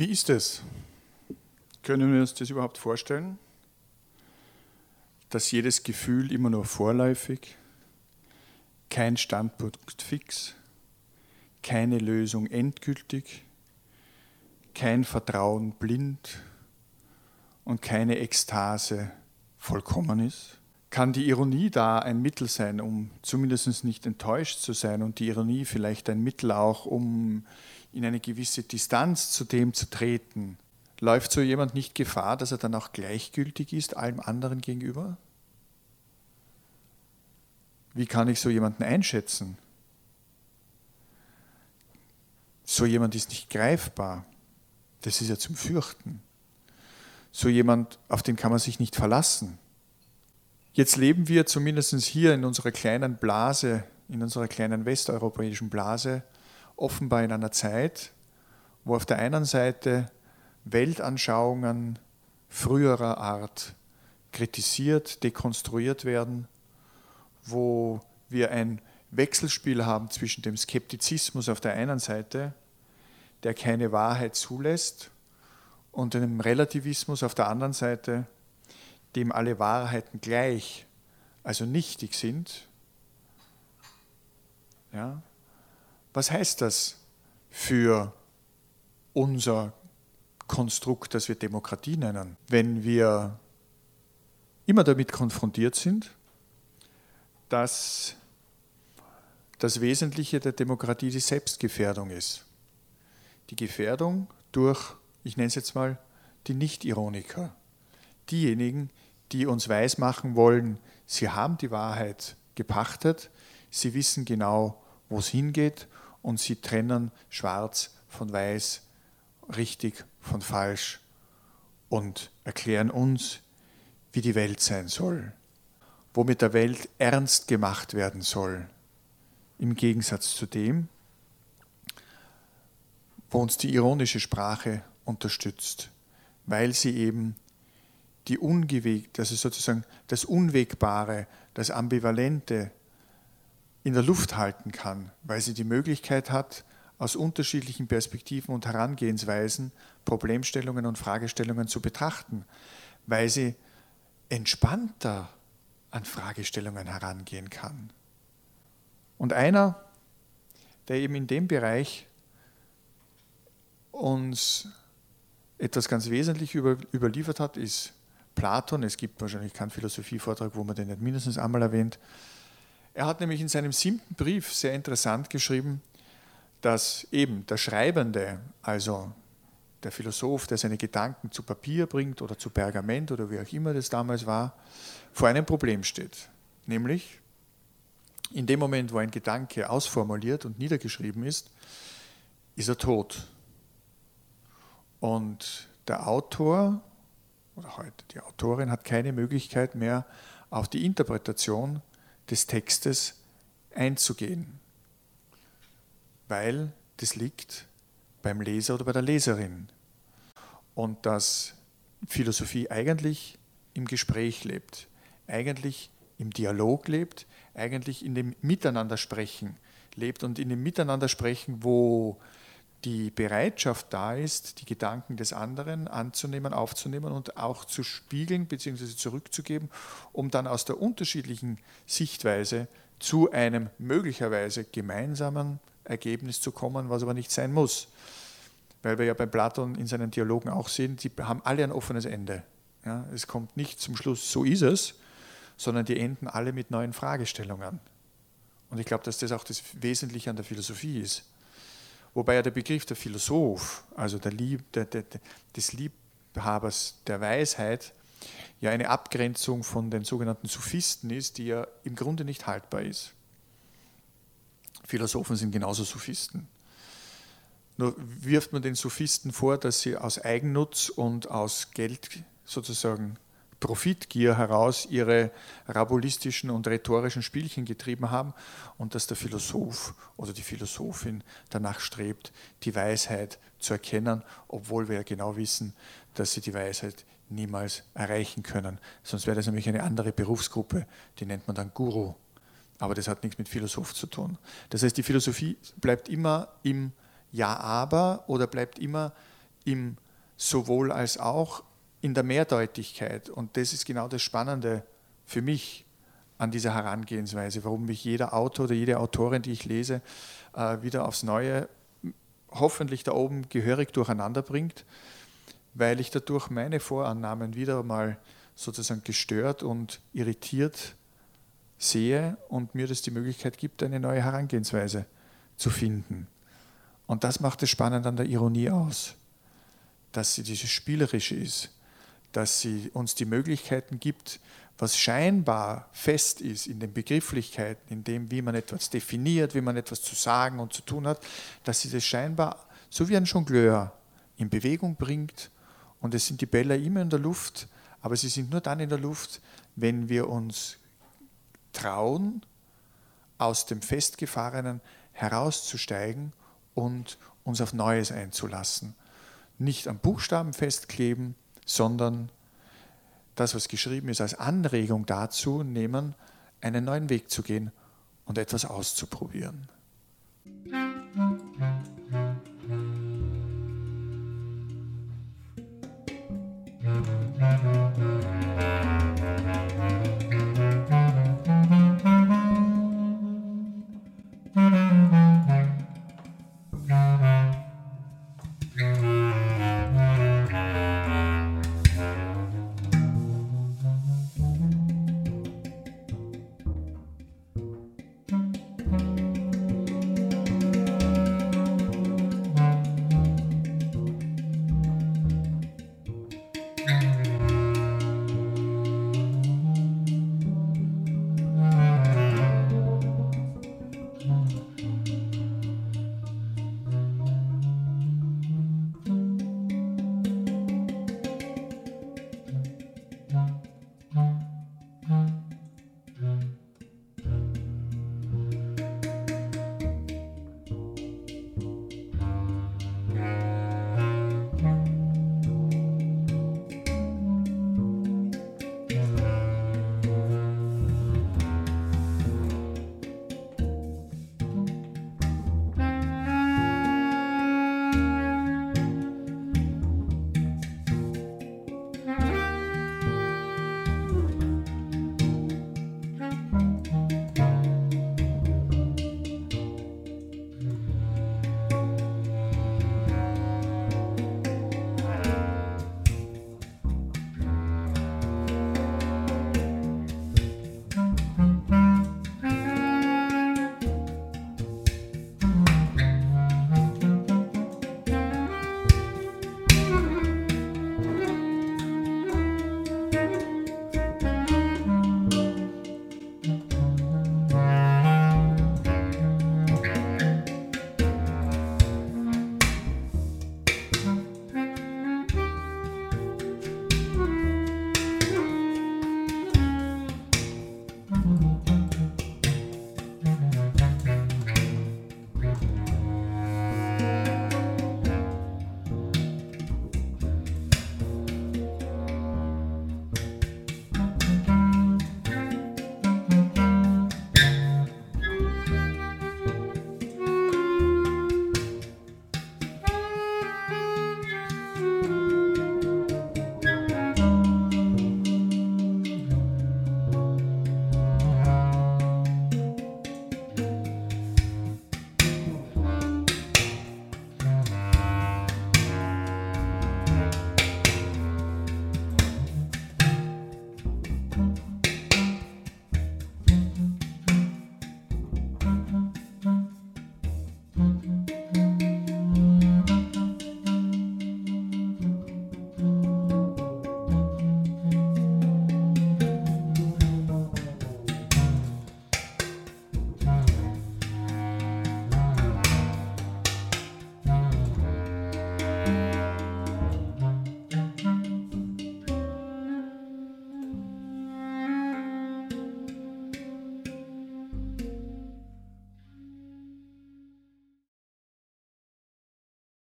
Wie ist es? Können wir uns das überhaupt vorstellen? Dass jedes Gefühl immer nur vorläufig, kein Standpunkt fix, keine Lösung endgültig, kein Vertrauen blind und keine Ekstase vollkommen ist? Kann die Ironie da ein Mittel sein, um zumindest nicht enttäuscht zu sein und die Ironie vielleicht ein Mittel auch, um in eine gewisse Distanz zu dem zu treten? Läuft so jemand nicht Gefahr, dass er dann auch gleichgültig ist allem anderen gegenüber? Wie kann ich so jemanden einschätzen? So jemand ist nicht greifbar. Das ist ja zum Fürchten. So jemand, auf den kann man sich nicht verlassen. Jetzt leben wir zumindest hier in unserer kleinen Blase, in unserer kleinen westeuropäischen Blase, offenbar in einer Zeit, wo auf der einen Seite Weltanschauungen früherer Art kritisiert, dekonstruiert werden, wo wir ein Wechselspiel haben zwischen dem Skeptizismus auf der einen Seite, der keine Wahrheit zulässt, und dem Relativismus auf der anderen Seite, dem alle Wahrheiten gleich, also nichtig sind. Ja? Was heißt das für unser Konstrukt, das wir Demokratie nennen? Wenn wir immer damit konfrontiert sind, dass das Wesentliche der Demokratie die Selbstgefährdung ist. Die Gefährdung durch, ich nenne es jetzt mal, die Nicht-Ironiker. Diejenigen, die uns weismachen wollen, sie haben die Wahrheit gepachtet, sie wissen genau, wo es hingeht und sie trennen schwarz von weiß, richtig von falsch und erklären uns, wie die Welt sein soll, wo mit der Welt ernst gemacht werden soll, im Gegensatz zu dem, wo uns die ironische Sprache unterstützt, weil sie eben die Ungewegt, also sozusagen das Unwegbare, das Ambivalente in der Luft halten kann, weil sie die Möglichkeit hat, aus unterschiedlichen Perspektiven und Herangehensweisen Problemstellungen und Fragestellungen zu betrachten, weil sie entspannter an Fragestellungen herangehen kann. Und einer, der eben in dem Bereich uns etwas ganz wesentlich über, überliefert hat, ist Platon. Es gibt wahrscheinlich keinen Philosophievortrag, wo man den nicht mindestens einmal erwähnt. Er hat nämlich in seinem siebten Brief sehr interessant geschrieben, dass eben der Schreibende, also der Philosoph, der seine Gedanken zu Papier bringt oder zu Pergament oder wie auch immer das damals war, vor einem Problem steht. Nämlich, in dem Moment, wo ein Gedanke ausformuliert und niedergeschrieben ist, ist er tot. Und der Autor oder heute die Autorin hat keine Möglichkeit mehr auf die Interpretation des Textes einzugehen, weil das liegt beim Leser oder bei der Leserin. Und dass Philosophie eigentlich im Gespräch lebt, eigentlich im Dialog lebt, eigentlich in dem Miteinandersprechen lebt und in dem Miteinandersprechen, wo die Bereitschaft da ist, die Gedanken des anderen anzunehmen, aufzunehmen und auch zu spiegeln bzw. zurückzugeben, um dann aus der unterschiedlichen Sichtweise zu einem möglicherweise gemeinsamen Ergebnis zu kommen, was aber nicht sein muss. Weil wir ja bei Platon in seinen Dialogen auch sehen, die haben alle ein offenes Ende. Ja, es kommt nicht zum Schluss, so ist es, sondern die enden alle mit neuen Fragestellungen. Und ich glaube, dass das auch das Wesentliche an der Philosophie ist. Wobei ja der Begriff der Philosoph, also der Lieb, der, der, des Liebhabers der Weisheit, ja eine Abgrenzung von den sogenannten Sophisten ist, die ja im Grunde nicht haltbar ist. Philosophen sind genauso Sophisten. Nur wirft man den Sophisten vor, dass sie aus Eigennutz und aus Geld sozusagen Profitgier heraus ihre rabulistischen und rhetorischen Spielchen getrieben haben und dass der Philosoph oder die Philosophin danach strebt, die Weisheit zu erkennen, obwohl wir ja genau wissen, dass sie die Weisheit niemals erreichen können. Sonst wäre das nämlich eine andere Berufsgruppe, die nennt man dann Guru. Aber das hat nichts mit Philosoph zu tun. Das heißt, die Philosophie bleibt immer im Ja, aber oder bleibt immer im sowohl als auch in der Mehrdeutigkeit. Und das ist genau das Spannende für mich an dieser Herangehensweise, warum mich jeder Autor oder jede Autorin, die ich lese, äh, wieder aufs Neue hoffentlich da oben gehörig durcheinander bringt, weil ich dadurch meine Vorannahmen wieder mal sozusagen gestört und irritiert sehe und mir das die Möglichkeit gibt, eine neue Herangehensweise zu finden. Und das macht es spannend an der Ironie aus, dass sie dieses Spielerische ist, dass sie uns die Möglichkeiten gibt, was scheinbar fest ist in den Begrifflichkeiten, in dem, wie man etwas definiert, wie man etwas zu sagen und zu tun hat, dass sie das scheinbar so wie ein Jongleur in Bewegung bringt. Und es sind die Bälle immer in der Luft, aber sie sind nur dann in der Luft, wenn wir uns trauen, aus dem Festgefahrenen herauszusteigen und uns auf Neues einzulassen. Nicht am Buchstaben festkleben, sondern das, was geschrieben ist, als Anregung dazu nehmen, einen neuen Weg zu gehen und etwas auszuprobieren.